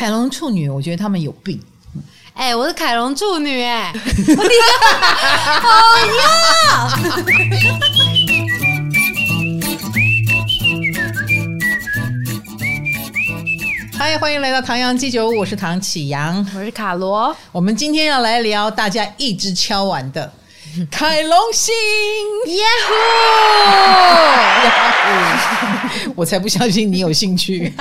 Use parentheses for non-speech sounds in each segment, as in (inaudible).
凯龙处女，我觉得他们有病。哎、欸，我是凯龙处女、欸，(laughs) 哎，好呀！嗨，欢迎来到唐阳鸡酒屋，我是唐启阳，我是卡罗。我们今天要来聊大家一直敲碗的。凯龙星，耶呼！(laughs) 我才不相信你有兴趣。(laughs)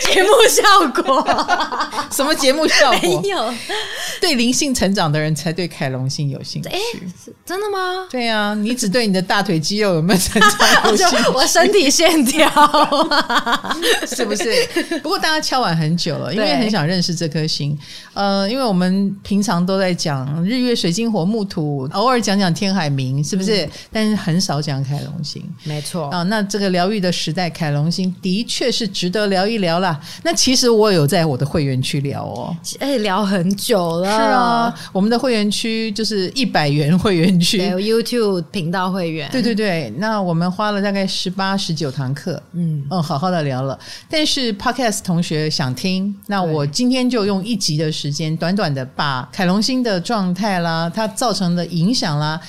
节目效果？(laughs) 什么节目效果？没有。对灵性成长的人才对凯龙星有兴趣。哎，真的吗？对啊，你只对你的大腿肌肉有没有成长有兴趣？我身体线条是不是？不过大家敲碗很久了，因为很想认识这颗星。呃，因为我们平常都在讲。日月水金火木土，偶尔讲讲天海明，是不是？嗯、但是很少讲凯龙星，没错啊。那这个疗愈的时代，凯龙星的确是值得聊一聊啦。那其实我有在我的会员区聊哦，哎，聊很久了。是啊，我们的会员区就是一百元会员区，YouTube 频道会员。对对对，那我们花了大概十八十九堂课，嗯嗯，好好的聊了。但是 Podcast 同学想听，那我今天就用一集的时间，短短的把凯龙星的状态啦，它造成的影响啦。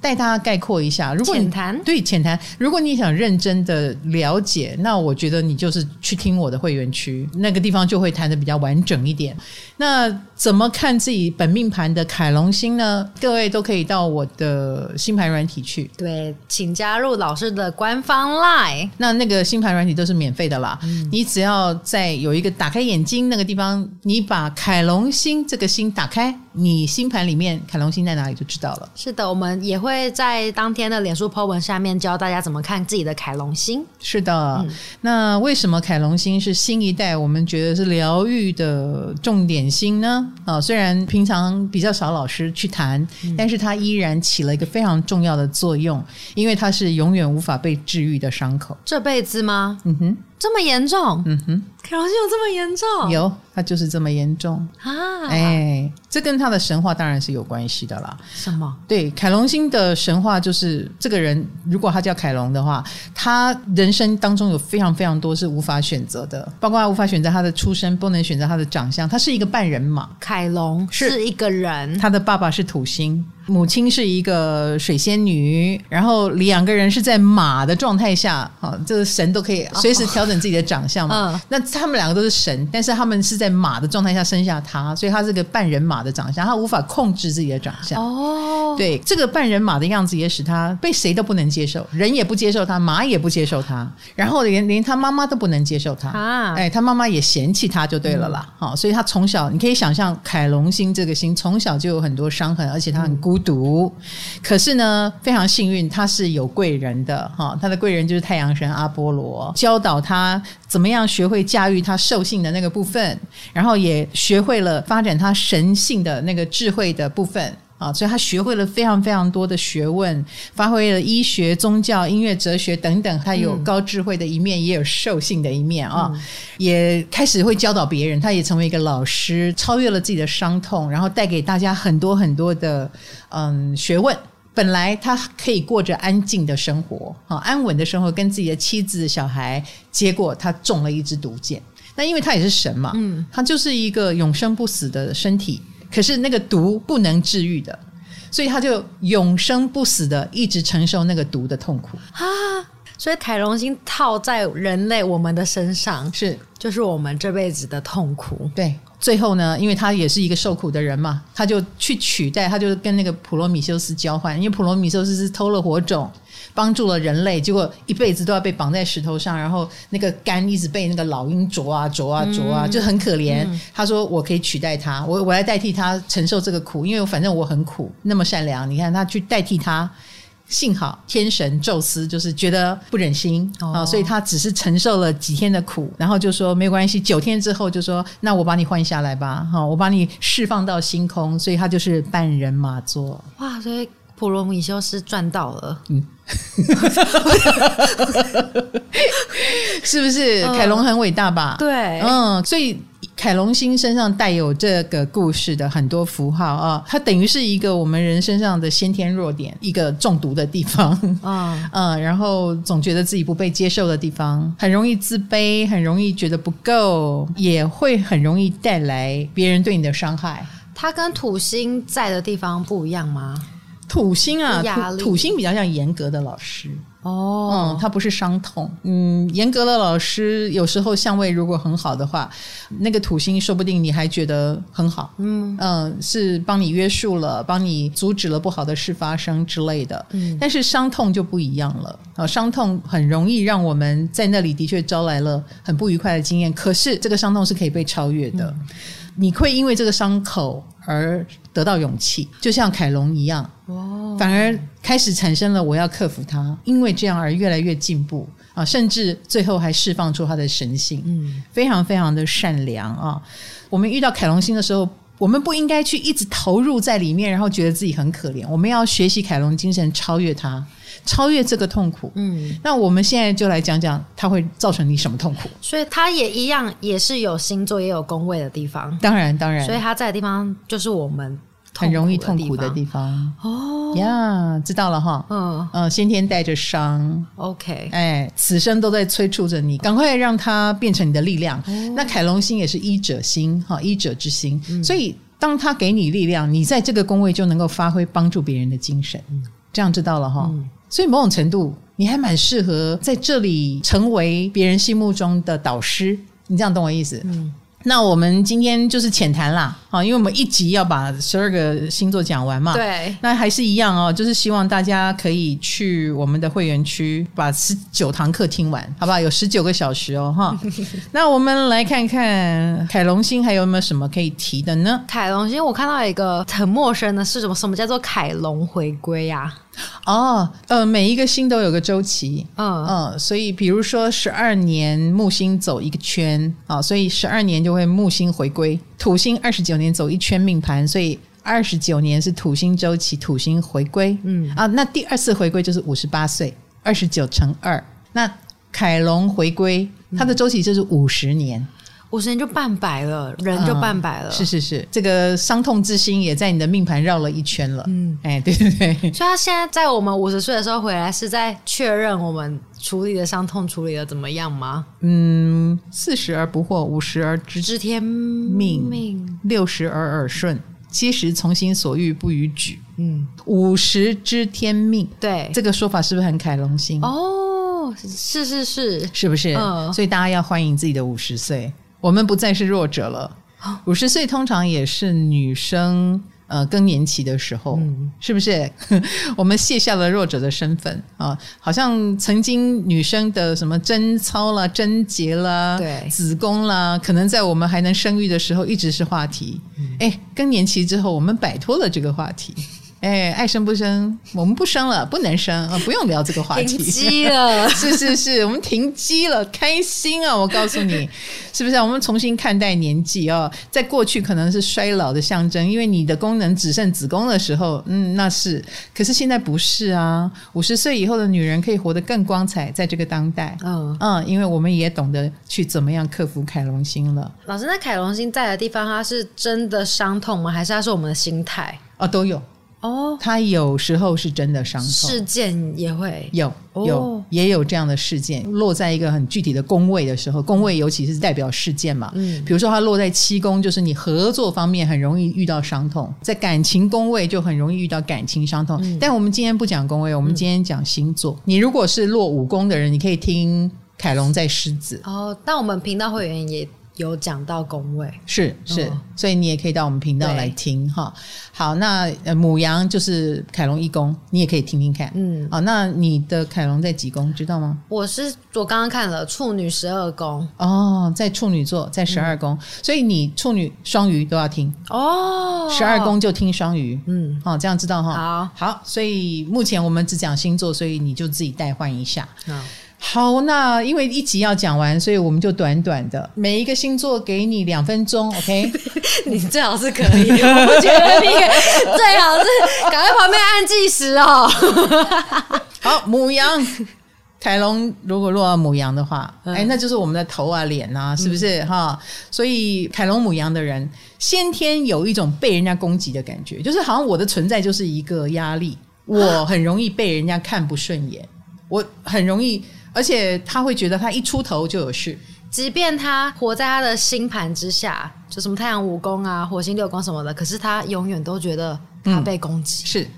带大家概括一下，如果你浅谈对浅谈，如果你想认真的了解，那我觉得你就是去听我的会员区，那个地方就会谈的比较完整一点。那怎么看自己本命盘的凯龙星呢？各位都可以到我的星盘软体去。对，请加入老师的官方 LINE。那那个星盘软体都是免费的啦，嗯、你只要在有一个打开眼睛那个地方，你把凯龙星这个星打开，你星盘里面凯龙星在哪里就知道了。是的，我们也会。在当天的脸书 po 文下面教大家怎么看自己的凯龙星。是的，嗯、那为什么凯龙星是新一代我们觉得是疗愈的重点星呢？啊，虽然平常比较少老师去谈，嗯、但是它依然起了一个非常重要的作用，因为它是永远无法被治愈的伤口。这辈子吗？嗯哼。这么严重？嗯哼，凯龙星有这么严重？有，它就是这么严重啊！哎，这跟他的神话当然是有关系的啦。什么？对，凯龙星的神话就是这个人，如果他叫凯龙的话，他人生当中有非常非常多是无法选择的，包括他无法选择他的出身，不能选择他的长相，他是一个半人马。凯龙是一个人，他的爸爸是土星。母亲是一个水仙女，然后两个人是在马的状态下，啊，这个神都可以随时调整自己的长相嘛。哦、那他们两个都是神，但是他们是在马的状态下生下他，所以他是个半人马的长相，他无法控制自己的长相。哦，对，这个半人马的样子也使他被谁都不能接受，人也不接受他，马也不接受他，然后连连他妈妈都不能接受他。啊，哎，他妈妈也嫌弃他就对了啦。好、嗯，所以他从小你可以想象，凯龙星这个星从小就有很多伤痕，而且他很孤。孤独，可是呢，非常幸运，他是有贵人的哈。他的贵人就是太阳神阿波罗，教导他怎么样学会驾驭他兽性的那个部分，然后也学会了发展他神性的那个智慧的部分。啊，所以他学会了非常非常多的学问，发挥了医学、宗教、音乐、哲学等等。他有高智慧的一面，嗯、也有兽性的一面啊。嗯、也开始会教导别人，他也成为一个老师，超越了自己的伤痛，然后带给大家很多很多的嗯学问。本来他可以过着安静的生活，啊，安稳的生活，跟自己的妻子、小孩。结果他中了一支毒箭。那因为他也是神嘛，嗯，他就是一个永生不死的身体。可是那个毒不能治愈的，所以他就永生不死的一直承受那个毒的痛苦啊！所以凯龙星套在人类我们的身上，是就是我们这辈子的痛苦。对，最后呢，因为他也是一个受苦的人嘛，他就去取代，他就跟那个普罗米修斯交换，因为普罗米修斯是偷了火种。帮助了人类，结果一辈子都要被绑在石头上，然后那个肝一直被那个老鹰啄啊啄啊啄啊，就很可怜。嗯、他说：“我可以取代他，我我来代替他承受这个苦，因为反正我很苦，那么善良。你看他去代替他，幸好天神宙斯就是觉得不忍心啊、哦，所以他只是承受了几天的苦，然后就说没关系。九天之后就说，那我把你换下来吧，哈，我把你释放到星空，所以他就是半人马座。哇，所以。”普罗米修斯赚到了，嗯，(laughs) 是不是？凯龙很伟大吧？对，嗯，所以凯龙星身上带有这个故事的很多符号啊，它等于是一个我们人身上的先天弱点，一个中毒的地方啊，(laughs) 嗯，然后总觉得自己不被接受的地方，很容易自卑，很容易觉得不够，也会很容易带来别人对你的伤害。它跟土星在的地方不一样吗？土星啊，土土星比较像严格的老师哦，嗯，它不是伤痛，嗯，严格的老师有时候相位如果很好的话，那个土星说不定你还觉得很好，嗯。嗯，是帮你约束了，帮你阻止了不好的事发生之类的，嗯，但是伤痛就不一样了。啊，伤痛很容易让我们在那里的确招来了很不愉快的经验，可是这个伤痛是可以被超越的。嗯。你会因为这个伤口而得到勇气，就像凯龙一样，哦，反而开始产生了我要克服它，因为这样而越来越进步啊，甚至最后还释放出他的神性，嗯，非常非常的善良啊。我们遇到凯龙星的时候，我们不应该去一直投入在里面，然后觉得自己很可怜，我们要学习凯龙精神，超越它。超越这个痛苦，嗯，那我们现在就来讲讲它会造成你什么痛苦。所以它也一样，也是有星座也有宫位的地方。当然，当然。所以它在的地方就是我们很容易痛苦的地方。哦呀，知道了哈。嗯嗯，先天带着伤。OK，哎，此生都在催促着你，赶快让它变成你的力量。哦、那凯龙星也是医者星哈，医者之星。嗯、所以当他给你力量，你在这个宫位就能够发挥帮助别人的精神。嗯、这样知道了哈。嗯所以某种程度，你还蛮适合在这里成为别人心目中的导师。你这样懂我意思？嗯。那我们今天就是浅谈啦，啊，因为我们一集要把十二个星座讲完嘛。对。那还是一样哦，就是希望大家可以去我们的会员区把十九堂课听完，好不好？有十九个小时哦，哈。(laughs) 那我们来看看凯龙星还有没有什么可以提的呢？凯龙星，我看到一个很陌生的是什么？什么叫做凯龙回归呀？哦，呃，每一个星都有个周期，嗯嗯，所以比如说十二年木星走一个圈啊，所以十二年就会木星回归。土星二十九年走一圈命盘，所以二十九年是土星周期，土星回归。嗯啊，那第二次回归就是五十八岁，二十九乘二，那凯龙回归，它的周期就是五十年。五十年就半百了，人就半百了。嗯、是是是，这个伤痛之心也在你的命盘绕了一圈了。嗯，哎，对对对。所以他现在在我们五十岁的时候回来，是在确认我们处理的伤痛处理的怎么样吗？嗯，四十而不惑，五十而知知天命，六十而耳顺，七十从心所欲不逾矩。嗯，五十知天命，对，这个说法是不是很凯龙星？哦，是是是，是不是？嗯，所以大家要欢迎自己的五十岁。我们不再是弱者了。五十岁通常也是女生呃更年期的时候，嗯、是不是？(laughs) 我们卸下了弱者的身份啊，好像曾经女生的什么贞操啦、贞洁啦、对子宫啦，可能在我们还能生育的时候一直是话题。哎、嗯，更年期之后，我们摆脱了这个话题。哎，爱生不生，我们不生了，不能生啊，不用聊这个话题。停机了，(laughs) 是是是，我们停机了，开心啊！我告诉你，是不是？我们重新看待年纪哦，在过去可能是衰老的象征，因为你的功能只剩子宫的时候，嗯，那是。可是现在不是啊，五十岁以后的女人可以活得更光彩，在这个当代。嗯嗯，因为我们也懂得去怎么样克服凯龙星了。老师，那凯龙星在的地方，它是真的伤痛吗？还是它是我们的心态？啊、哦，都有。哦，他有时候是真的伤痛，事件也会有有、哦、也有这样的事件落在一个很具体的宫位的时候，宫位尤其是代表事件嘛。嗯，比如说它落在七宫，就是你合作方面很容易遇到伤痛；在感情宫位就很容易遇到感情伤痛。嗯、但我们今天不讲宫位，我们今天讲星座。嗯、你如果是落五宫的人，你可以听凯龙在狮子。哦，但我们频道会员也。有讲到宫位，是是，哦、所以你也可以到我们频道来听哈。好，那呃牡羊就是凯龙一宫，你也可以听听看。嗯，好，那你的凯龙在几宫，知道吗？我是我刚刚看了处女十二宫哦，在处女座，在十二宫，嗯、所以你处女双鱼都要听哦。十二宫就听双鱼，嗯，好，这样知道哈。好，好，所以目前我们只讲星座，所以你就自己代换一下。好。好，那因为一集要讲完，所以我们就短短的每一个星座给你两分钟，OK？(laughs) 你最好是可以，我不觉得你最好是赶快旁边按计时哦。(laughs) 好，母羊凯龙如果落到母羊的话，哎、嗯，那就是我们的头啊、脸啊，是不是哈、嗯？所以凯龙母羊的人先天有一种被人家攻击的感觉，就是好像我的存在就是一个压力，我很容易被人家看不顺眼，我很容易，而且他会觉得他一出头就有事。即便他活在他的星盘之下，就什么太阳五宫啊、火星六宫什么的，可是他永远都觉得他被攻击、嗯。是，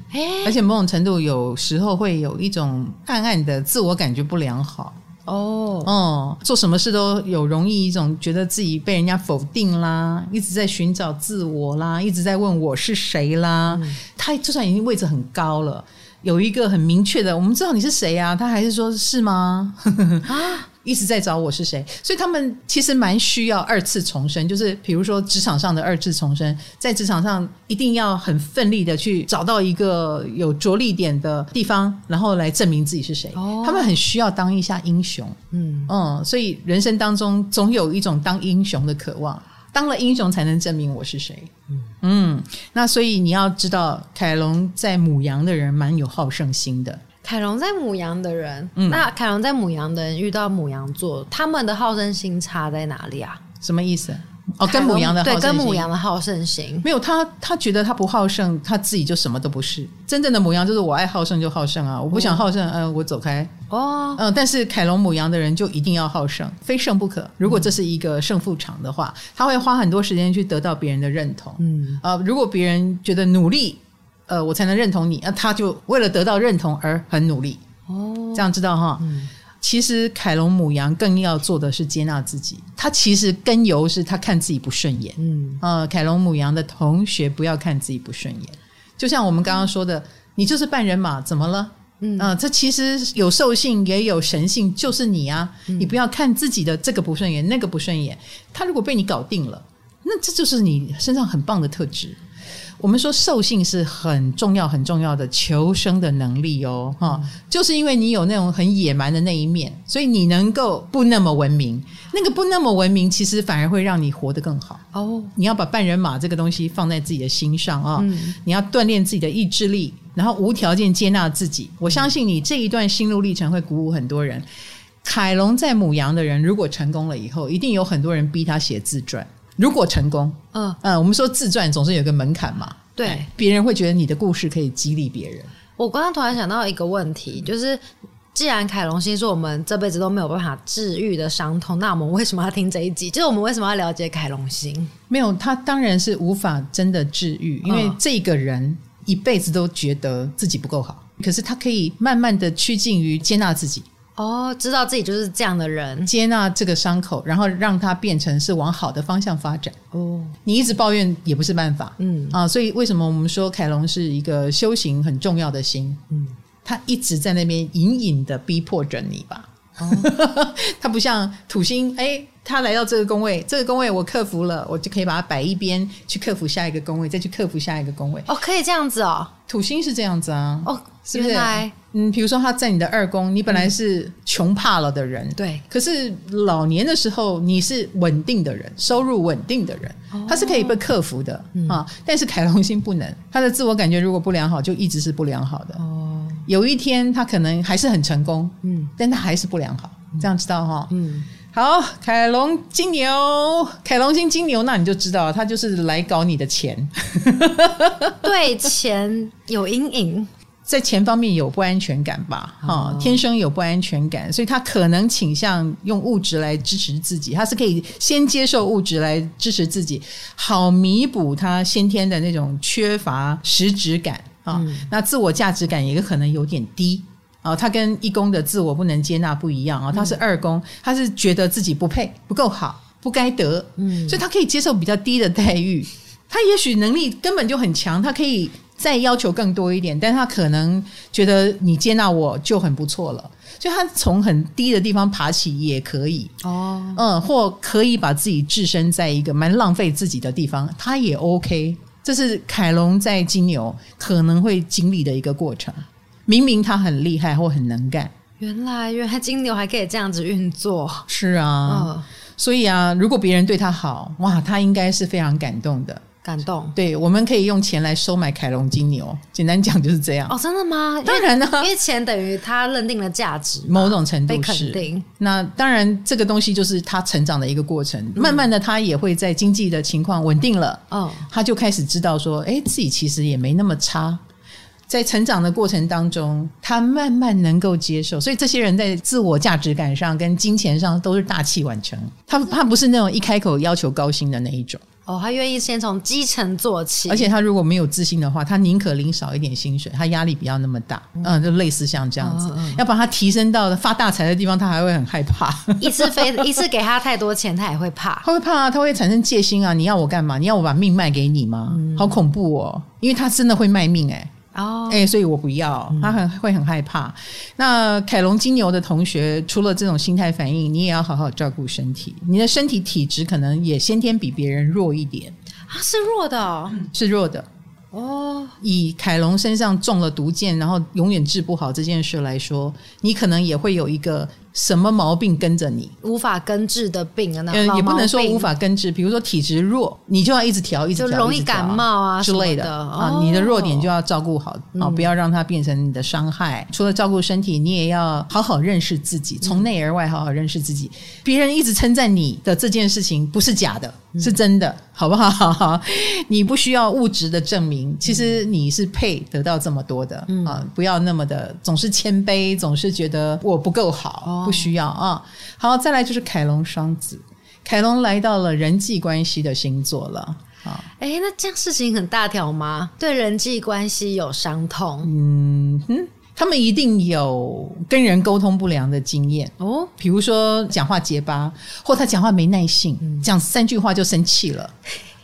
而且某种程度有时候会有一种暗暗的自我感觉不良好。哦，哦，做什么事都有容易一种觉得自己被人家否定啦，一直在寻找自我啦，一直在问我是谁啦。嗯、他就算已经位置很高了，有一个很明确的，我们知道你是谁啊，他还是说是吗？啊？(laughs) 一直在找我是谁，所以他们其实蛮需要二次重生，就是比如说职场上的二次重生，在职场上一定要很奋力的去找到一个有着力点的地方，然后来证明自己是谁。哦，他们很需要当一下英雄，嗯嗯，所以人生当中总有一种当英雄的渴望，当了英雄才能证明我是谁。嗯嗯，那所以你要知道，凯龙在母羊的人蛮有好胜心的。凯龙在母羊的人，嗯、那凯龙在母羊的人遇到母羊座，他们的好胜心差在哪里啊？什么意思？哦，跟母羊的好胜心，对，跟母羊的好胜心没有他，他觉得他不好胜，他自己就什么都不是。真正的母羊就是我爱好胜就好胜啊，我不想好胜，嗯、呃，我走开。哦，嗯，但是凯龙母羊的人就一定要好胜，非胜不可。如果这是一个胜负场的话，他会花很多时间去得到别人的认同。嗯，呃，如果别人觉得努力。呃，我才能认同你。那、啊、他就为了得到认同而很努力。哦，这样知道哈、嗯。其实凯龙母羊更要做的是接纳自己。他其实根由是他看自己不顺眼。嗯，呃，凯龙母羊的同学不要看自己不顺眼。就像我们刚刚说的，嗯、你就是半人马，怎么了？嗯这其实有兽性也有神性，就是你啊、嗯。你不要看自己的这个不顺眼，那个不顺眼。他如果被你搞定了，那这就是你身上很棒的特质。我们说兽性是很重要、很重要的求生的能力哦，哈、嗯，就是因为你有那种很野蛮的那一面，所以你能够不那么文明。那个不那么文明，其实反而会让你活得更好哦。你要把半人马这个东西放在自己的心上啊、嗯，你要锻炼自己的意志力，然后无条件接纳自己。我相信你这一段心路历程会鼓舞很多人。凯龙在母羊的人，如果成功了以后，一定有很多人逼他写自传。如果成功，嗯嗯，我们说自传总是有个门槛嘛，对，别人会觉得你的故事可以激励别人。我刚刚突然想到一个问题，就是既然凯龙星是我们这辈子都没有办法治愈的伤痛，那我们为什么要听这一集？就是我们为什么要了解凯龙星？没有，他当然是无法真的治愈，因为这个人一辈子都觉得自己不够好，可是他可以慢慢的趋近于接纳自己。哦，知道自己就是这样的人，接纳这个伤口，然后让它变成是往好的方向发展。哦，你一直抱怨也不是办法。嗯啊，所以为什么我们说凯龙是一个修行很重要的星？嗯，他一直在那边隐隐的逼迫着你吧。哦，(laughs) 他不像土星，哎，他来到这个宫位，这个宫位我克服了，我就可以把它摆一边，去克服下一个宫位，再去克服下一个宫位。哦，可以这样子哦。土星是这样子啊。哦，是不是？嗯，比如说他在你的二宫，你本来是穷怕了的人，对、嗯。可是老年的时候，你是稳定的人，收入稳定的人，哦、他是可以被克服的、嗯、啊。但是凯龙星不能，他的自我感觉如果不良好，就一直是不良好的。哦，有一天他可能还是很成功，嗯，但他还是不良好，这样知道哈？嗯，好，凯龙金牛，凯龙星金牛，那你就知道他就是来搞你的钱，(laughs) 对钱有阴影。在钱方面有不安全感吧，哈、哦，天生有不安全感，所以他可能倾向用物质来支持自己，他是可以先接受物质来支持自己，好弥补他先天的那种缺乏实质感啊、哦嗯。那自我价值感也可能有点低啊、哦。他跟一宫的自我不能接纳不一样啊、哦，他是二宫，他是觉得自己不配、不够好、不该得，嗯，所以他可以接受比较低的待遇。他也许能力根本就很强，他可以。再要求更多一点，但他可能觉得你接纳我就很不错了，所以他从很低的地方爬起也可以。哦，嗯，或可以把自己置身在一个蛮浪费自己的地方，他也 OK。这是凯龙在金牛可能会经历的一个过程。明明他很厉害或很能干，原来原来金牛还可以这样子运作，是啊，嗯，所以啊，如果别人对他好，哇，他应该是非常感动的。感动。对，我们可以用钱来收买凯龙金牛，简单讲就是这样。哦，真的吗？当然了，因为钱等于他认定了价值，某种程度是肯定。那当然，这个东西就是他成长的一个过程。嗯、慢慢的，他也会在经济的情况稳定了，哦，他就开始知道说，哎，自己其实也没那么差。在成长的过程当中，他慢慢能够接受，所以这些人在自我价值感上跟金钱上都是大器晚成。他他不是那种一开口要求高薪的那一种哦，他愿意先从基层做起。而且他如果没有自信的话，他宁可领少一点薪水，他压力不要那么大。嗯，就类似像这样子，嗯、要把他提升到发大财的地方，他还会很害怕。一次飞 (laughs) 一次给他太多钱，他也会怕。他会怕啊，他会产生戒心啊！你要我干嘛？你要我把命卖给你吗？嗯、好恐怖哦！因为他真的会卖命哎、欸。哦，哎、欸，所以我不要，他很会很害怕。嗯、那凯龙金牛的同学，除了这种心态反应，你也要好好照顾身体。你的身体体质可能也先天比别人弱一点啊，是弱的、哦，是弱的。哦，以凯龙身上中了毒箭，然后永远治不好这件事来说，你可能也会有一个。什么毛病跟着你？无法根治的病啊，那也不能说无法根治。比如说体质弱，你就要一直调，一直调，就容易感冒啊之类的啊。你的弱点就要照顾好啊，不要让它变成你的伤害。除了照顾身体，你也要好好认识自己，从内而外好好认识自己。别人一直称赞你的这件事情不是假的，是真的，好不好？(laughs) 你不需要物质的证明，其实你是配得到这么多的啊！不要那么的总是谦卑，总是觉得我不够好。不需要啊，好，再来就是凯龙双子，凯龙来到了人际关系的星座了啊。哎，那这样事情很大条吗？对人际关系有伤痛？嗯哼，他们一定有跟人沟通不良的经验哦，比如说讲话结巴，或他讲话没耐性，讲三句话就生气了，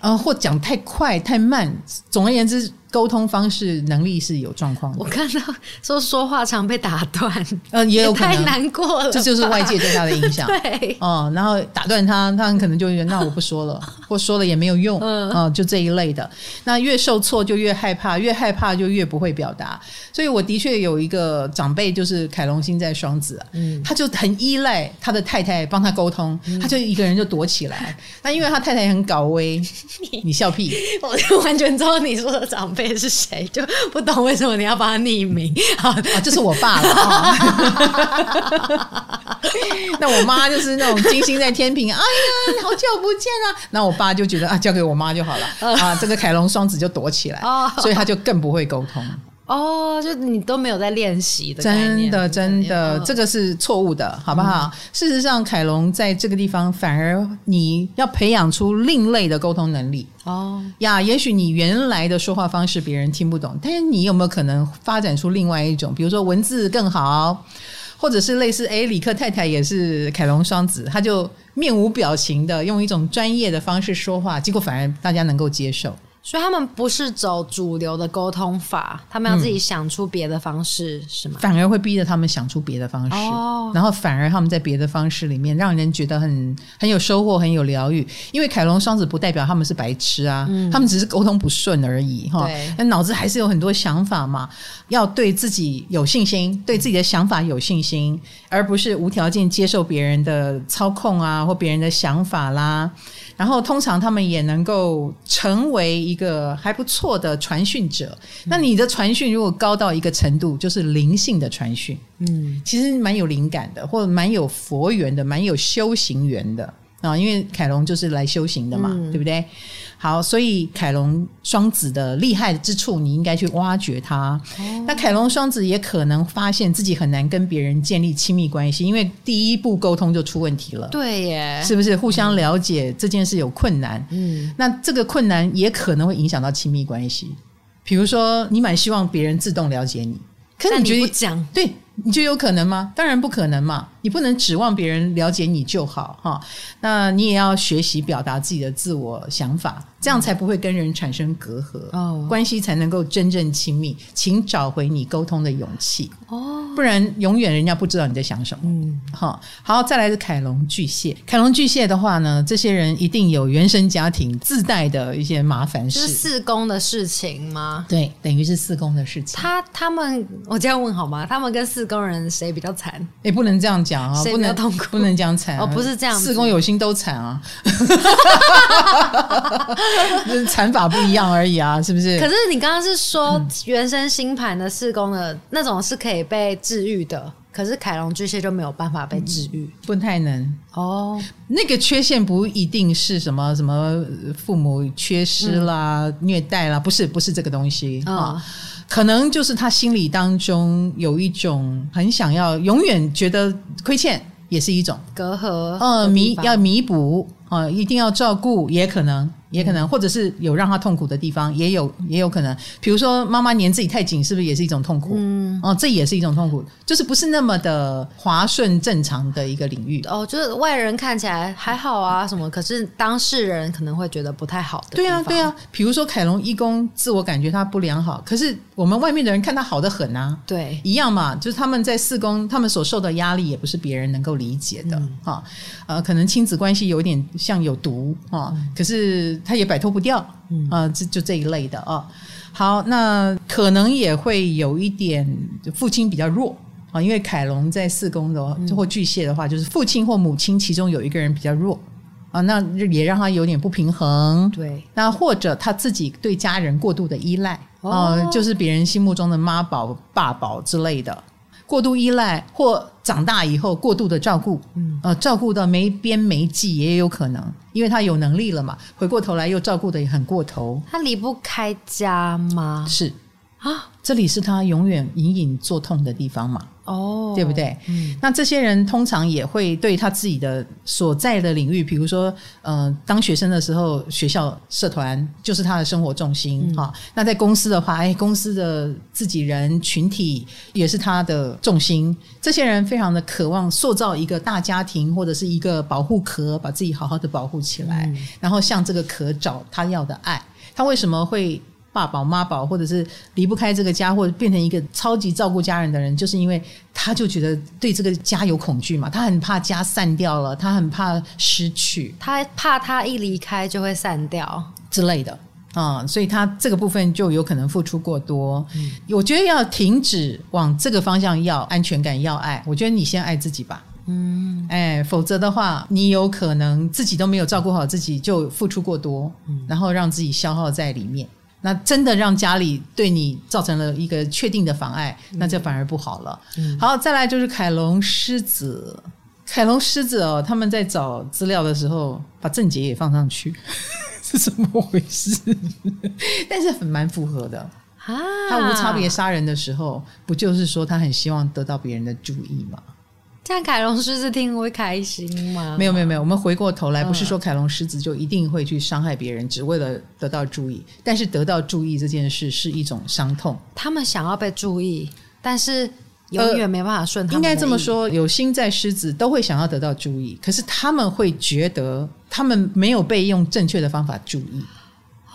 啊，或讲太快太慢，总而言之。沟通方式能力是有状况的。我看到说说话常被打断，呃，也有可能太难过了，这就是外界对他的影响。(laughs) 对，哦，然后打断他，他很可能就觉得那我不说了，(laughs) 或说了也没有用，嗯、哦，就这一类的。那越受挫就越害怕，越害怕就越不会表达。所以我的确有一个长辈，就是凯龙星在双子，嗯，他就很依赖他的太太帮他沟通，嗯、他就一个人就躲起来。那因为他太太很搞威，(laughs) 你笑屁，我就完全知道你说的长辈。是谁？就不懂为什么你要帮他匿名？好，就是我爸了。(laughs) 那我妈就是那种金星在天平，哎呀，好久不见啊！那我爸就觉得啊，交给我妈就好了。啊，这个凯龙双子就躲起来，所以他就更不会沟通。哦，就你都没有在练习的，真的真的，这个是错误的，好不好？事实上，凯龙在这个地方反而你要培养出另类的沟通能力。哦呀，也许你原来的说话方式别人听不懂，但是你有没有可能发展出另外一种，比如说文字更好，或者是类似诶，李克太太也是凯龙双子，他就面无表情的用一种专业的方式说话，结果反而大家能够接受。所以他们不是走主流的沟通法，他们要自己想出别的方式，嗯、是吗？反而会逼着他们想出别的方式，哦、然后反而他们在别的方式里面让人觉得很很有收获，很有疗愈。因为凯龙双子不代表他们是白痴啊，嗯、他们只是沟通不顺而已哈。那，脑子还是有很多想法嘛，要对自己有信心，对自己的想法有信心，而不是无条件接受别人的操控啊，或别人的想法啦。然后通常他们也能够成为一个还不错的传讯者。那你的传讯如果高到一个程度，就是灵性的传讯，嗯，其实蛮有灵感的，或者蛮有佛缘的，蛮有修行缘的。啊，因为凯龙就是来修行的嘛，嗯、对不对？好，所以凯龙双子的厉害之处，你应该去挖掘它。哦、那凯龙双子也可能发现自己很难跟别人建立亲密关系，因为第一步沟通就出问题了。对耶，是不是互相了解这件事有困难？嗯，那这个困难也可能会影响到亲密关系。比如说，你蛮希望别人自动了解你，可是你觉得讲，对，你就有可能吗？当然不可能嘛。你不能指望别人了解你就好哈，那你也要学习表达自己的自我想法，这样才不会跟人产生隔阂哦，关系才能够真正亲密。请找回你沟通的勇气哦，不然永远人家不知道你在想什么。嗯，好，好，再来是凯龙巨蟹，凯龙巨蟹的话呢，这些人一定有原生家庭自带的一些麻烦事，是四宫的事情吗？对，等于是四宫的事情。他他们，我这样问好吗？他们跟四宫人谁比较惨？也不能这样讲。讲啊，不能痛苦，不能讲惨哦，不是这样，四宫有心都惨啊，(laughs) (laughs) 就是惨法不一样而已啊，是不是？可是你刚刚是说原生星盘的四宫的那种是可以被治愈的。可是凯龙巨蟹就没有办法被治愈，嗯，不太能哦。那个缺陷不一定是什么什么父母缺失啦、嗯、虐待啦，不是不是这个东西啊、可能就是他心里当中有一种很想要，永远觉得亏欠，也是一种隔阂。呃，弥要弥补啊，一定要照顾，也可能。也可能，或者是有让他痛苦的地方，也有也有可能。比如说，妈妈黏自己太紧，是不是也是一种痛苦？嗯，哦，这也是一种痛苦，就是不是那么的滑顺正常的一个领域。哦，就是外人看起来还好啊，什么？可是当事人可能会觉得不太好的。对啊，对啊。比如说凯龙一宫，自我感觉他不良好，可是我们外面的人看他好得很啊。对，一样嘛，就是他们在四宫，他们所受的压力也不是别人能够理解的。哈、嗯，呃，可能亲子关系有点像有毒啊、嗯，可是。他也摆脱不掉，啊、嗯呃，就就这一类的啊。好，那可能也会有一点父亲比较弱啊，因为凯龙在四宫的话，或巨蟹的话，就是父亲或母亲其中有一个人比较弱啊，那也让他有点不平衡。对，那或者他自己对家人过度的依赖啊、哦，就是别人心目中的妈宝、爸宝之类的。过度依赖或长大以后过度的照顾，嗯，呃，照顾到没边没际也有可能，因为他有能力了嘛，回过头来又照顾的也很过头。他离不开家吗？是啊，这里是他永远隐隐作痛的地方嘛。哦，对不对？嗯，那这些人通常也会对他自己的所在的领域，比如说，呃，当学生的时候，学校社团就是他的生活重心哈、嗯哦。那在公司的话，哎，公司的自己人群体也是他的重心。这些人非常的渴望塑造一个大家庭或者是一个保护壳，把自己好好的保护起来，嗯、然后向这个壳找他要的爱。他为什么会？爸宝妈宝，或者是离不开这个家，或者变成一个超级照顾家人的人，就是因为他就觉得对这个家有恐惧嘛，他很怕家散掉了，他很怕失去，他怕他一离开就会散掉之类的啊、嗯，所以他这个部分就有可能付出过多。嗯，我觉得要停止往这个方向要安全感，要爱。我觉得你先爱自己吧。嗯，哎，否则的话，你有可能自己都没有照顾好自己，就付出过多，嗯，然后让自己消耗在里面。那真的让家里对你造成了一个确定的妨碍，那这反而不好了。嗯、好，再来就是凯龙狮子，凯龙狮子哦，他们在找资料的时候把正解也放上去，(laughs) 是怎么回事？(laughs) 但是很蛮符合的啊。他无差别杀人的时候，不就是说他很希望得到别人的注意吗？像凯龙狮子听会开心吗？没有没有没有，我们回过头来，不是说凯龙狮子就一定会去伤害别人，只为了得到注意。但是得到注意这件事是一种伤痛。他们想要被注意，但是永远没办法顺他们。应该这么说，有心在狮子都会想要得到注意，可是他们会觉得他们没有被用正确的方法注意。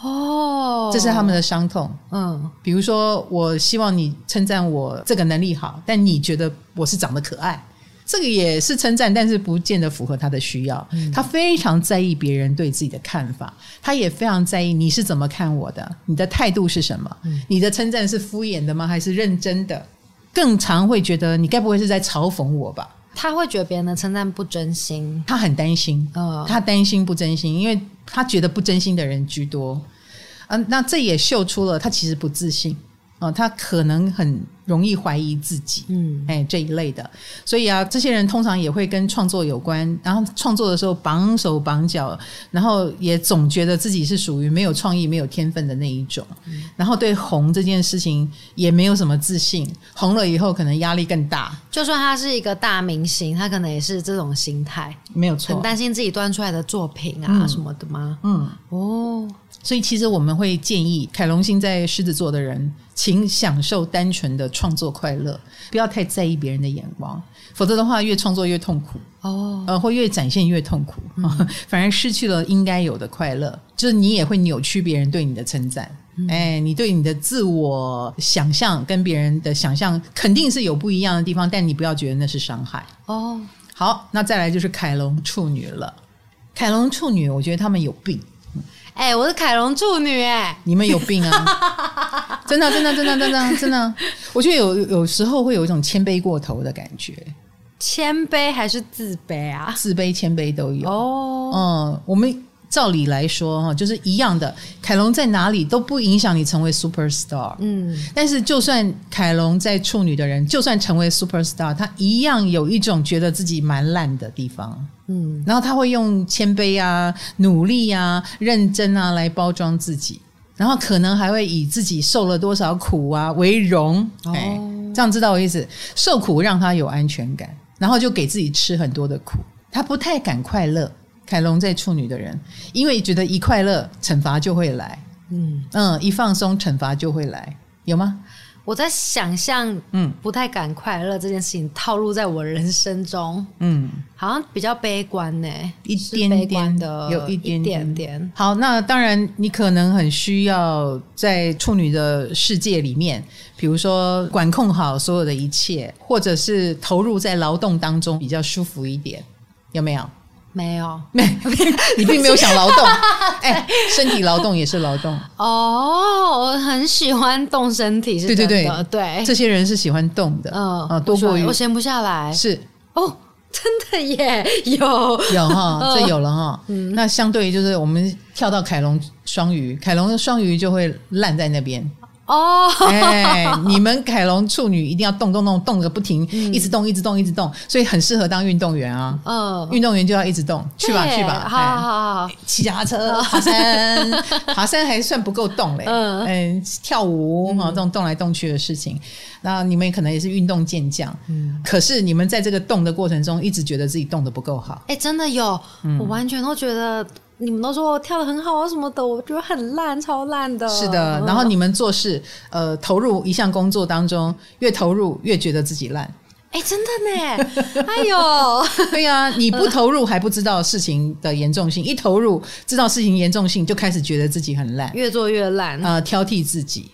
哦，这是他们的伤痛。嗯，比如说，我希望你称赞我这个能力好，但你觉得我是长得可爱。这个也是称赞，但是不见得符合他的需要。嗯。他非常在意别人对自己的看法，他也非常在意你是怎么看我的，你的态度是什么？嗯。你的称赞是敷衍的吗？还是认真的？更常会觉得你该不会是在嘲讽我吧？他会觉得别人的称赞不真心，他很担心。哦。他担心不真心，因为他觉得不真心的人居多。嗯，那这也秀出了他其实不自信。哦，他可能很容易怀疑自己，嗯，哎，这一类的，所以啊，这些人通常也会跟创作有关，然后创作的时候绑手绑脚，然后也总觉得自己是属于没有创意、没有天分的那一种，嗯，然后对红这件事情也没有什么自信，红了以后可能压力更大。就算他是一个大明星，他可能也是这种心态，没有错，很担心自己端出来的作品啊，嗯，什么的吗？嗯，哦。所以，其实我们会建议凯龙星在狮子座的人，请享受单纯的创作快乐，不要太在意别人的眼光，否则的话，越创作越痛苦哦，呃，会越展现越痛苦，嗯，(laughs) 反而失去了应该有的快乐。就是你也会扭曲别人对你的称赞，嗯，哎，你对你的自我想象跟别人的想象肯定是有不一样的地方，但你不要觉得那是伤害哦。好，那再来就是凯龙处女了，凯龙处女，我觉得他们有病。哎、欸，我是凯龙处女哎、欸，你们有病啊！(laughs) 真的，真的，真的，真的，真的，我觉得有有时候会有一种谦卑过头的感觉。谦卑还是自卑啊？自卑、谦卑都有哦。嗯，我们照理来说哈，就是一样的。凯龙在哪里都不影响你成为 super star。嗯，但是就算凯龙在处女的人，就算成为 super star，他一样有一种觉得自己蛮烂的地方。嗯，然后他会用谦卑啊、努力啊、认真啊来包装自己，然后可能还会以自己受了多少苦啊为荣。哦，这样知道我意思？受苦让他有安全感。然后就给自己吃很多的苦，他不太敢快乐。凯龙在处女的人，因为觉得一快乐，惩罚就会来。嗯嗯，一放松，惩罚就会来，有吗？我在想象，嗯，不太敢快乐这件事情套路在我人生中，嗯，好像比较悲观呢，一点点的，有一点点点。好，那当然，你可能很需要在处女的世界里面，比如说管控好所有的一切，或者是投入在劳动当中比较舒服一点，有没有？没有，没，(laughs) 你并没有想劳动，(laughs) 哎，身体劳动也是劳动。哦。我很喜欢动身体，是对对对，对，这些人是喜欢动的，嗯啊，多过于我闲不下来，是。哦，真的耶，有。有哈，这有了哈，嗯，那相对于就是我们跳到凯龙双鱼，凯龙的双鱼就会烂在那边。哦，哎，你们凯龙处女一定要动动动动个不停，一直动一直动一直动，所以很适合当运动员啊。嗯，运动员就要一直动，去吧去吧，好好好，骑脚踏车、爬山，(laughs) 爬山还算不够动嘞。嗯，跳舞哈，这种动来动去的事情，那你们可能也是运动健将。嗯，可是你们在这个动的过程中，一直觉得自己动得不够好。哎，真的有，我完全都觉得。你们都说我跳得很好啊什么的，我觉得很烂，超烂的。是的，然后你们做事，呃，投入一项工作当中，越投入越觉得自己烂。哎，真的呢，(laughs) 哎呦，(laughs) 对呀，你不投入还不知道事情的严重性，一投入知道事情严重性，就开始觉得自己很烂，越做越烂，呃，挑剔自己。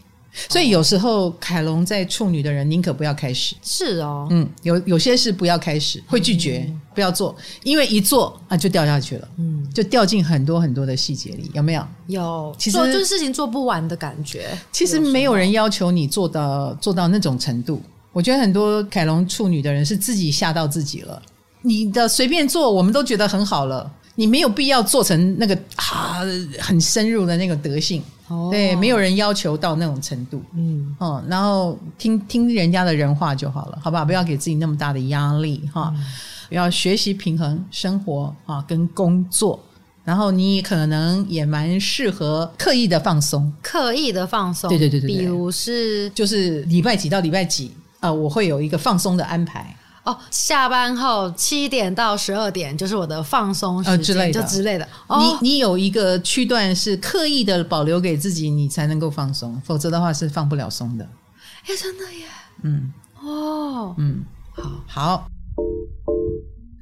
所以有时候凯龙在处女的人宁可不要开始，是哦，嗯，有有些事不要开始，会拒绝，嗯、不要做，因为一做啊就掉下去了，嗯，就掉进很多很多的细节里，有没有？有，其实做就是事情做不完的感觉。其实没有人要求你做到做到那种程度，我觉得很多凯龙处女的人是自己吓到自己了，你的随便做我们都觉得很好了，你没有必要做成那个啊很深入的那个德性。对，没有人要求到那种程度，嗯，哦，然后听听人家的人话就好了，好不好？不要给自己那么大的压力哈，嗯、要学习平衡生活啊跟工作，然后你可能也蛮适合刻意的放松，刻意的放松，对对对对，比如是就是礼拜几到礼拜几啊、呃，我会有一个放松的安排。哦，下班后七点到十二点就是我的放松时间，呃、之类的，就之类的。哦、你你有一个区段是刻意的保留给自己，你才能够放松，否则的话是放不了松的。哎，真的耶。嗯。哦。嗯。好。好。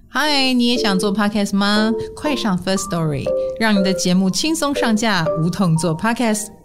嗨，你也想做 podcast 吗？快上 Firstory，让你的节目轻松上架，无痛做 podcast。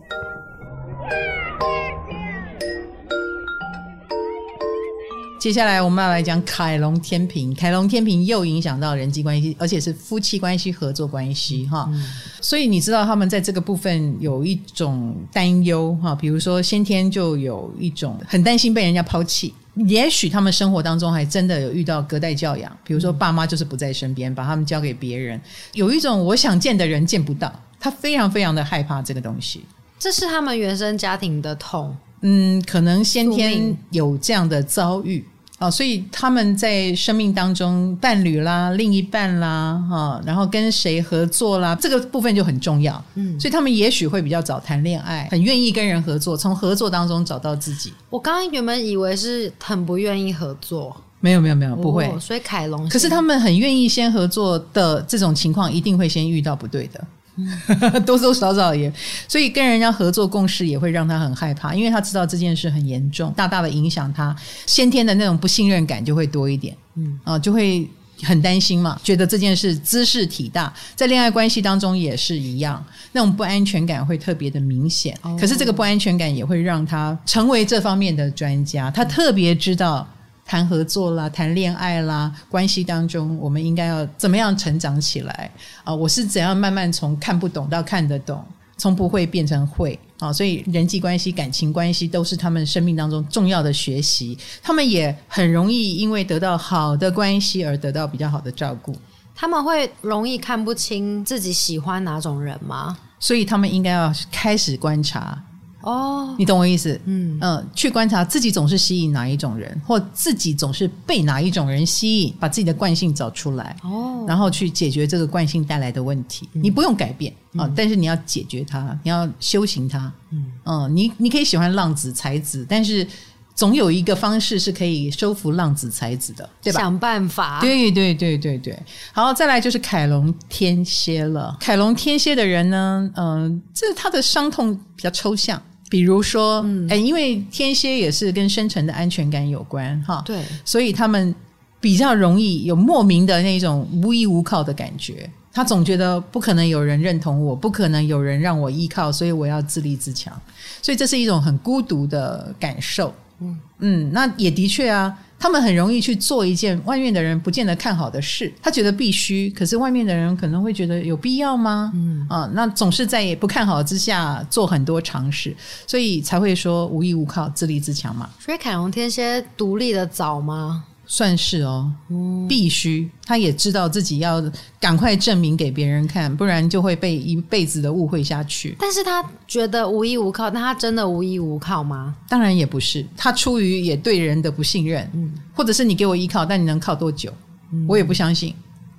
接下来我们要来讲凯龙天平，凯龙天平又影响到人际关系，而且是夫妻关系、合作关系哈。嗯、所以你知道他们在这个部分有一种担忧哈，比如说先天就有一种很担心被人家抛弃，也许他们生活当中还真的有遇到隔代教养，比如说爸妈就是不在身边，把他们交给别人，有一种我想见的人见不到，他非常非常的害怕这个东西。这是他们原生家庭的痛，嗯，可能先天有这样的遭遇。哦，所以他们在生命当中，伴侣啦、另一半啦，哈，然后跟谁合作啦，这个部分就很重要。嗯，所以他们也许会比较早谈恋爱，很愿意跟人合作，从合作当中找到自己。我刚刚原本以为是很不愿意合作，没有没有没有，不会。哦，所以凯龙，可是他们很愿意先合作的这种情况，一定会先遇到不对的。(laughs) 多多少少也，所以跟人家合作共事也会让他很害怕，因为他知道这件事很严重，大大的影响他先天的那种不信任感就会多一点，嗯啊，就会很担心嘛，觉得这件事兹事体大，在恋爱关系当中也是一样，那种不安全感会特别的明显。可是这个不安全感也会让他成为这方面的专家，他特别知道。谈合作啦，谈恋爱啦，关系当中，我们应该要怎么样成长起来啊？我是怎样慢慢从看不懂到看得懂，从不会变成会啊，所以人际关系、感情关系都是他们生命当中重要的学习。他们也很容易因为得到好的关系而得到比较好的照顾。他们会容易看不清自己喜欢哪种人吗？所以他们应该要开始观察。哦，你懂我意思？嗯嗯、呃，去观察自己总是吸引哪一种人，或自己总是被哪一种人吸引，把自己的惯性找出来，哦，然后去解决这个惯性带来的问题。嗯、你不用改变啊、呃，但是你要解决它，你要修行它。嗯嗯、呃，你你可以喜欢浪子才子，但是总有一个方式是可以收服浪子才子的，对吧？想办法。对对对对对。好，再来就是凯龙天蝎了。凯龙天蝎的人呢，嗯、呃，这他的伤痛比较抽象。比如说，嗯，哎，因为天蝎也是跟深层的安全感有关，哈，对，所以他们比较容易有莫名的那种无依无靠的感觉。他总觉得不可能有人认同我，不可能有人让我依靠，所以我要自立自强。所以这是一种很孤独的感受。嗯嗯，那也的确啊。他们很容易去做一件外面的人不见得看好的事，他觉得必须，可是外面的人可能会觉得有必要吗？嗯啊，那总是在也不看好之下做很多尝试，所以才会说无依无靠、自立自强嘛。所以凯龙天蝎独立的早吗？算是哦，嗯、必须，他也知道自己要赶快证明给别人看，不然就会被一辈子的误会下去。但是他觉得无依无靠，那他真的无依无靠吗？当然也不是，他出于也对人的不信任，嗯，或者是你给我依靠，但你能靠多久？嗯、我也不相信。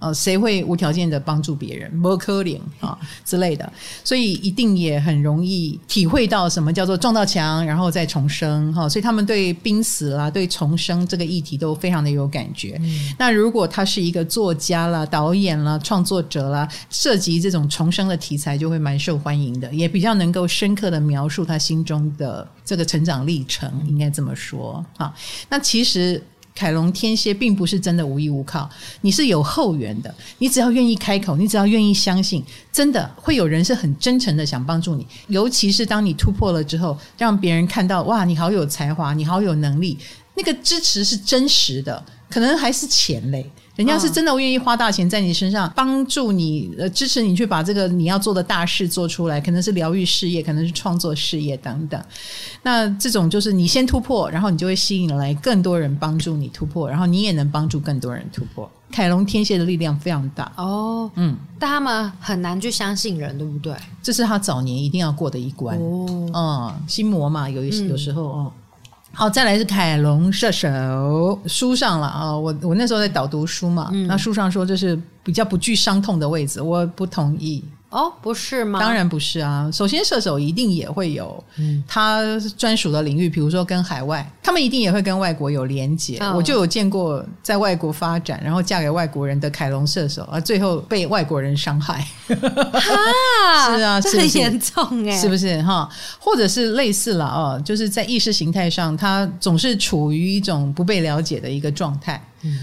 呃，谁会无条件的帮助别人？之类的，所以一定也很容易体会到什么叫做撞到墙，然后再重生哈。所以他们对濒死啦、对重生这个议题都非常的有感觉。嗯、那如果他是一个作家啦、导演啦、创作者啦，涉及这种重生的题材，就会蛮受欢迎的，也比较能够深刻的描述他心中的这个成长历程，应该这么说啊。那其实。凯龙天蝎并不是真的无依无靠，你是有后援的。你只要愿意开口，你只要愿意相信，真的会有人是很真诚的想帮助你。尤其是当你突破了之后，让别人看到哇，你好有才华，你好有能力，那个支持是真实的，可能还是钱嘞。人家是真的愿意花大钱在你身上帮助你，呃，支持你去把这个你要做的大事做出来，可能是疗愈事业，可能是创作事业等等。那这种就是你先突破，然后你就会吸引来更多人帮助你突破，然后你也能帮助更多人突破。凯龙天蝎的力量非常大哦，嗯，但他们很难去相信人，对不对？这是他早年一定要过的一关哦，嗯，心魔嘛，有一有时候哦。好，再来是凯龙射手书上了啊！我我那时候在导读书嘛，嗯、那书上说这是比较不具伤痛的位置，我不同意。哦，不是吗？当然不是啊！首先，射手一定也会有他专属的领域，比如说跟海外，他们一定也会跟外国有连结。哦、我就有见过在外国发展，然后嫁给外国人的凯龙射手，而最后被外国人伤害。哈，(laughs) 是啊，这很严重哎，是不是哈？或者是类似了哦，就是在意识形态上，他总是处于一种不被了解的一个状态。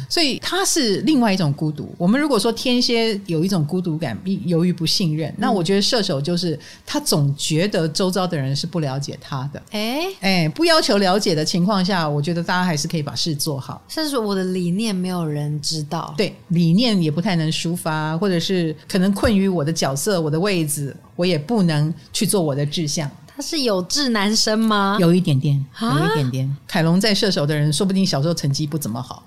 所以他是另外一种孤独。我们如果说天蝎有一种孤独感，由于不信任，那我觉得射手就是他总觉得周遭的人是不了解他的。哎哎，不要求了解的情况下，我觉得大家还是可以把事做好。甚至说我的理念没有人知道，对，理念也不太能抒发，或者是可能困于我的角色、我的位置，我也不能去做我的志向。他是有志男生吗？有一点点，有一点点。凯龙在射手的人，说不定小时候成绩不怎么好。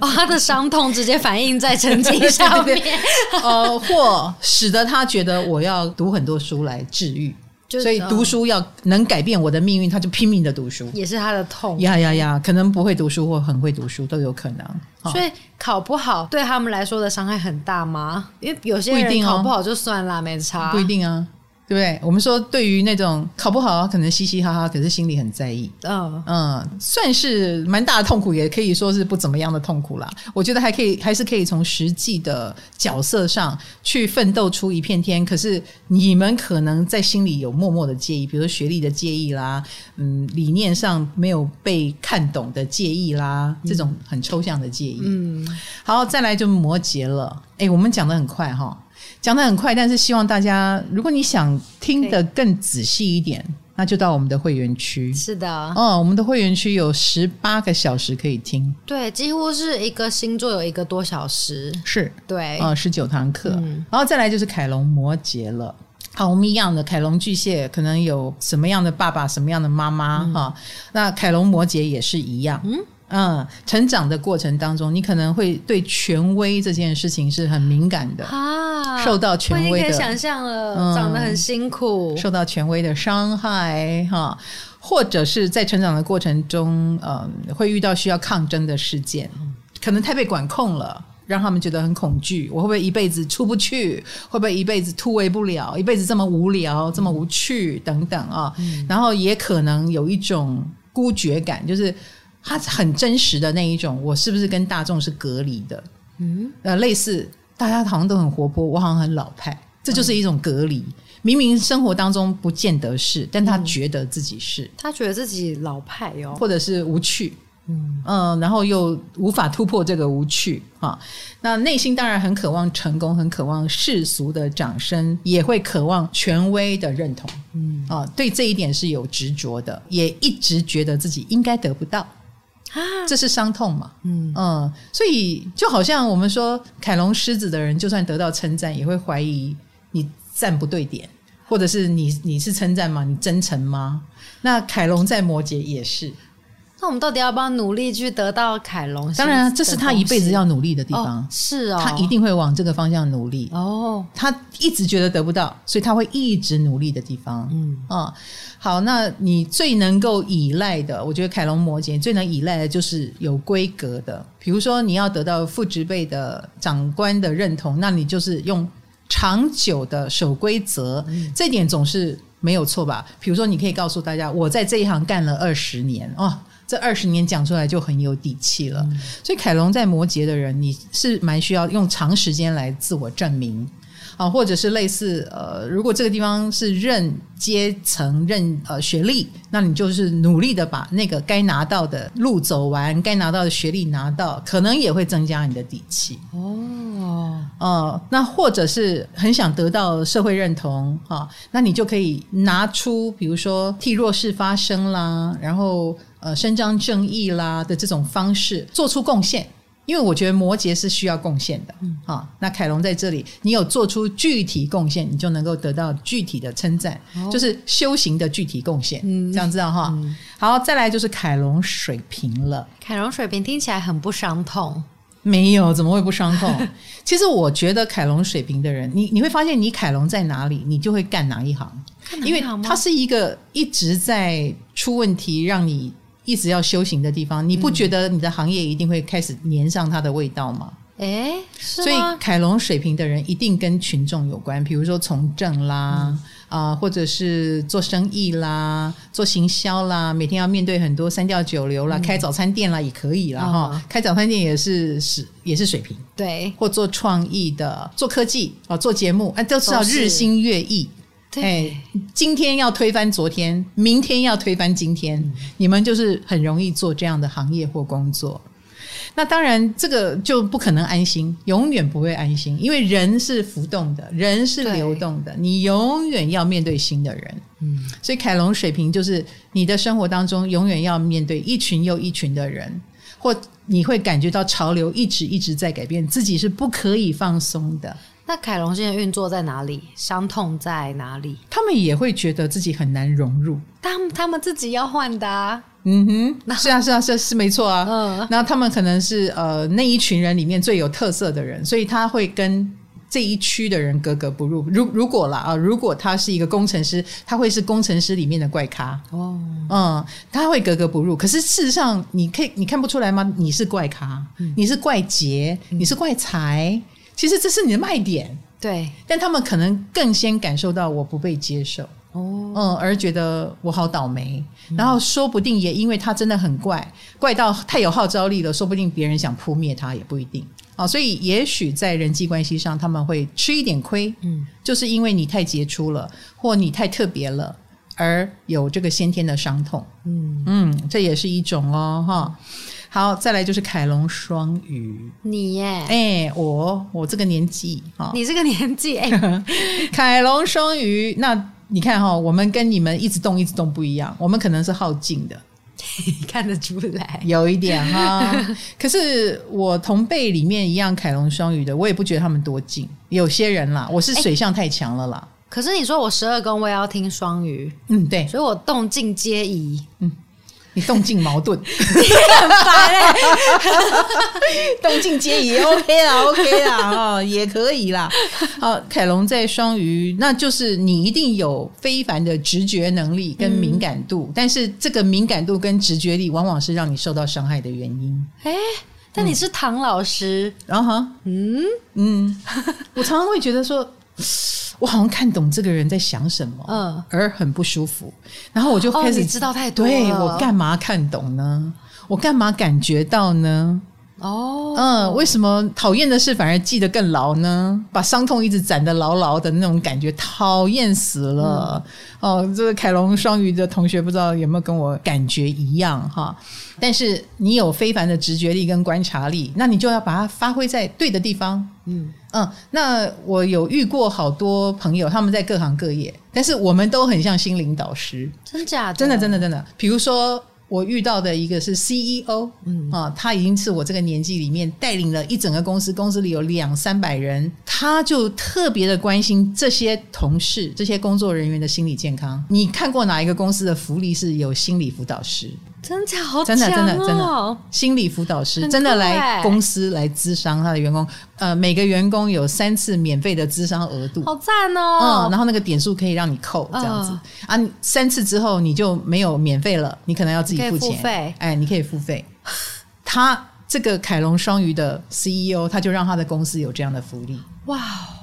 哦，他的伤痛直接反映在成绩上面，(laughs) 呃，或使得他觉得我要读很多书来治愈，所以读书要能改变我的命运，他就拼命的读书，也是他的痛。呀呀呀，可能不会读书或很会读书都有可能。所以考不好对他们来说的伤害很大吗？因为有些人考不好就算啦，没差，不一定啊。对不对？我们说，对于那种考不好，可能嘻嘻哈哈，可是心里很在意。嗯嗯，算是蛮大的痛苦，也可以说是不怎么样的痛苦啦。我觉得还可以，还是可以从实际的角色上去奋斗出一片天。可是你们可能在心里有默默的介意，比如说学历的介意啦，嗯，理念上没有被看懂的介意啦，这种很抽象的介意。嗯，好，再来就摩羯了。哎，我们讲的很快哈。讲的很快，但是希望大家，如果你想听得更仔细一点，那就到我们的会员区。是的，哦，我们的会员区有十八个小时可以听。对，几乎是一个星座有一个多小时。是，对，呃，十九堂课。嗯、然后再来就是凯龙摩羯了。好，我们一样的凯龙巨蟹可能有什么样的爸爸，什么样的妈妈哈、嗯？那凯龙摩羯也是一样。嗯嗯，成长的过程当中，你可能会对权威这件事情是很敏感的啊，受到权威的，可以想象了、嗯，长得很辛苦，受到权威的伤害哈，或者是在成长的过程中，嗯，会遇到需要抗争的事件，可能太被管控了。让他们觉得很恐惧，我会不会一辈子出不去？会不会一辈子突围不了？一辈子这么无聊，这么无趣等等啊、嗯。然后也可能有一种孤绝感，就是他很真实的那一种，我是不是跟大众是隔离的？嗯，呃，类似大家好像都很活泼，我好像很老派，这就是一种隔离。明明生活当中不见得是，但他觉得自己是，嗯、他觉得自己老派哟、哦，或者是无趣。嗯，然后又无法突破这个无趣啊，那内心当然很渴望成功，很渴望世俗的掌声，也会渴望权威的认同。嗯。啊，对这一点是有执着的，也一直觉得自己应该得不到。啊，这是伤痛嘛。嗯嗯，所以就好像我们说凯龙狮子的人，就算得到称赞，也会怀疑你赞不对点，或者是你你是称赞吗？你真诚吗？那凯龙在摩羯也是。那我们到底要不要努力去得到凯龙？当然，这是他一辈子要努力的地方。哦是哦，他一定会往这个方向努力。哦，他一直觉得得不到，所以他会一直努力的地方。嗯啊、哦，好，那你最能够依赖的，我觉得凯龙摩羯最能依赖的就是有规格的。比如说，你要得到副职辈的长官的认同，那你就是用长久的守规则，嗯、这点总是没有错吧？比如说，你可以告诉大家，我在这一行干了二十年哦。这二十年讲出来就很有底气了，嗯，所以凯龙在摩羯的人，你是蛮需要用长时间来自我证明啊，或者是类似呃，如果这个地方是认阶层、认呃学历，那你就是努力的把那个该拿到的路走完，该拿到的学历拿到，可能也会增加你的底气哦。呃，那或者是很想得到社会认同啊，那你就可以拿出比如说替弱势发声啦，然后。呃，伸张正义啦的这种方式做出贡献，因为我觉得摩羯是需要贡献的，嗯，好，那凯龙在这里，你有做出具体贡献，你就能够得到具体的称赞，哦，就是修行的具体贡献，嗯，这样知道哈，嗯。好，再来就是凯龙水平了，凯龙水平听起来很不伤痛，没有，怎么会不伤痛？(laughs) 其实我觉得凯龙水平的人，你你会发现，你凯龙在哪里，你就会干哪一行，因为他是一个一直在出问题，让你。一直要修行的地方，你不觉得你的行业一定会开始粘上它的味道吗？哎、嗯，所以凯龙水平的人一定跟群众有关，比如说从政啦，啊、嗯。呃，或者是做生意啦，做行销啦，每天要面对很多三教九流啦，嗯、开早餐店啦也可以啦哈、嗯，开早餐店也是是也是水平，对，或做创意的，做科技啊，做节目，哎，都是要日新月异。对，今天要推翻昨天，明天要推翻今天，嗯，你们就是很容易做这样的行业或工作。那当然，这个就不可能安心，永远不会安心，因为人是浮动的，人是流动的，你永远要面对新的人。嗯，所以凯龙水平就是你的生活当中永远要面对一群又一群的人，或你会感觉到潮流一直一直在改变，自己是不可以放松的。那凯龙现在运作在哪里？伤痛在哪里？他们也会觉得自己很难融入，他们他们自己要换的啊。嗯哼，是啊是啊是啊是没错啊。嗯，那他们可能是呃那一群人里面最有特色的人，所以他会跟这一区的人格格不入。如如果啦啊，如果他是一个工程师，他会是工程师里面的怪咖哦。嗯，他会格格不入。可是事实上，你可以你看不出来吗？你是怪咖，嗯、你是怪杰，你是怪才。其实这是你的卖点，对，但他们可能更先感受到我不被接受，哦，嗯，而觉得我好倒霉，嗯，然后说不定也因为他真的很怪，怪到太有号召力了，说不定别人想扑灭他也不一定。啊，所以也许在人际关系上他们会吃一点亏，嗯，就是因为你太杰出了，或你太特别了，而有这个先天的伤痛，嗯。嗯，这也是一种哦，哈。好，再来就是凯龙双鱼，你耶，哎、欸，我我这个年纪哈，你这个年纪，哎、欸，(laughs) 凯龙双鱼，那你看哈，我们跟你们一直动一直动不一样，我们可能是好静的，(laughs) 看得出来，有一点哈。(laughs) 可是我同辈里面一样凯龙双鱼的，我也不觉得他们多静，有些人啦，我是水象太强了啦。欸可是你说我十二宫我也要听双鱼，嗯，对，所以我动静皆宜，嗯。你动静矛盾，(laughs) 你很烦嘞，(laughs) 动静皆宜，OK 啦，OK 啦，哦，也可以啦。好，凯龙在双鱼，那就是你一定有非凡的直觉能力跟敏感度，嗯、但是这个敏感度跟直觉力往往是让你受到伤害的原因。哎、欸，但你是唐老师，然后，嗯。嗯，(laughs) 我常常会觉得说。我好像看懂这个人在想什么，嗯，而很不舒服，然后我就开始、哦、知道太多了。对，我干嘛看懂呢？我干嘛感觉到呢？哦，嗯，为什么讨厌的事反而记得更牢呢？把伤痛一直攒得牢牢的那种感觉，讨厌死了。嗯、哦，这个凯龙双鱼的同学不知道有没有跟我感觉一样哈？但是你有非凡的直觉力跟观察力，那你就要把它发挥在对的地方。嗯嗯，那我有遇过好多朋友，他们在各行各业，但是我们都很像心灵导师，真假的？真的真的真的。比如说我遇到的一个是 CEO，嗯啊，他已经是我这个年纪里面带领了一整个公司，公司里有两三百人，他就特别的关心这些同事、这些工作人员的心理健康。你看过哪一个公司的福利是有心理辅导师？真假？好、哦，真的真的真的，心理辅导师真的来公司来咨商他的员工，呃，每个员工有三次免费的咨商额度，好赞哦、嗯！然后那个点数可以让你扣这样子、呃、啊，三次之后你就没有免费了，你可能要自己付钱，付哎，你可以付费。(laughs) 他这个凯龙双鱼的 CEO，他就让他的公司有这样的福利，哇。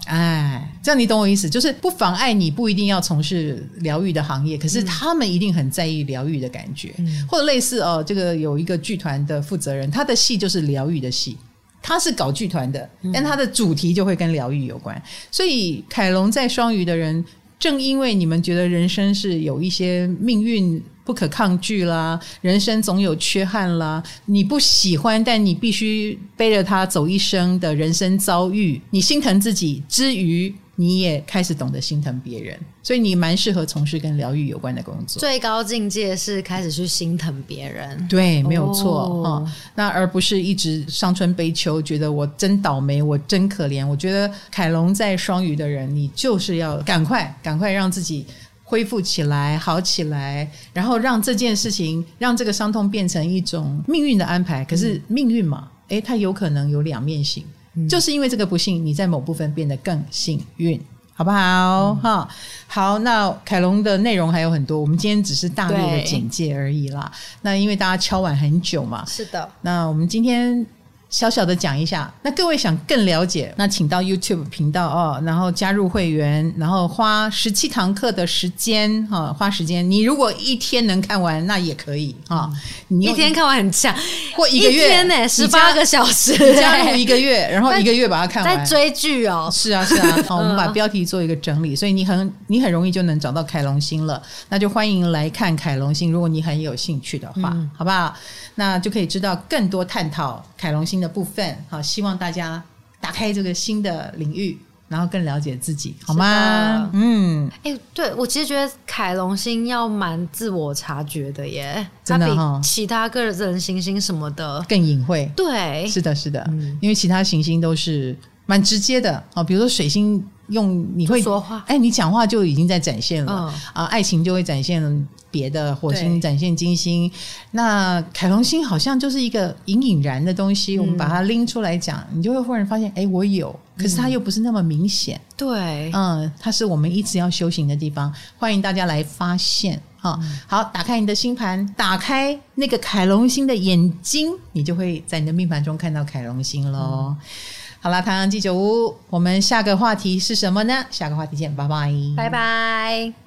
哎，这样你懂我意思，就是不妨碍你不一定要从事疗愈的行业，可是他们一定很在意疗愈的感觉，嗯、或者类似哦，这个有一个剧团的负责人，他的戏就是疗愈的戏，他是搞剧团的，但他的主题就会跟疗愈有关，所以凯龙在双鱼的人。正因为你们觉得人生是有一些命运不可抗拒啦，人生总有缺憾啦，你不喜欢，但你必须背着它走一生的人生遭遇，你心疼自己之余。你也开始懂得心疼别人，所以你蛮适合从事跟疗愈有关的工作。最高境界是开始去心疼别人，对，没有错、哦哦、那而不是一直伤春悲秋，觉得我真倒霉，我真可怜。我觉得凯龙在双鱼的人，你就是要赶快、赶快让自己恢复起来、好起来，然后让这件事情、让这个伤痛变成一种命运的安排。可是命运嘛，诶，它有可能有两面性。就是因为这个不幸，你在某部分变得更幸运，好不好？哈、嗯，好，那凯龙的内容还有很多，我们今天只是大略的简介而已啦。那因为大家敲碗很久嘛，是的。那我们今天。小小的讲一下，那各位想更了解，那请到 YouTube 频道哦，然后加入会员，然后花十七堂课的时间哈，花时间。你如果一天能看完，那也可以哈。你一天看完很强，或一个月呢，十八个小时，(laughs) 加入一个月，然后一个月把它看完。(laughs) 在追剧哦，是啊是啊。好，(laughs) 我们把标题做一个整理，所以你很你很容易就能找到凯龙星了。那就欢迎来看凯龙星，如果你很有兴趣的话，好不好？那就可以知道更多探讨凯龙星的部分。好，希望大家打开这个新的领域，然后更了解自己，好吗？嗯，哎、欸，对，我其实觉得凯龙星要蛮自我察觉的耶，真的哈，比其他个人行星什么的更隐晦。对，是的，是的，嗯，因为其他行星都是蛮直接的啊，比如说水星。用你会说话，哎，你讲话就已经在展现了、嗯、啊，爱情就会展现别的，火星展现金星，那凯龙星好像就是一个隐隐然的东西，嗯、我们把它拎出来讲，你就会忽然发现，哎，我有，可是它又不是那么明显，对，嗯，它是我们一直要修行的地方，欢迎大家来发现啊！好，打开你的星盘，打开那个凯龙星的眼睛，你就会在你的命盘中看到凯龙星喽。嗯好啦，太阳鸡酒屋，我们下个话题是什么呢？下个话题见，拜拜，拜拜。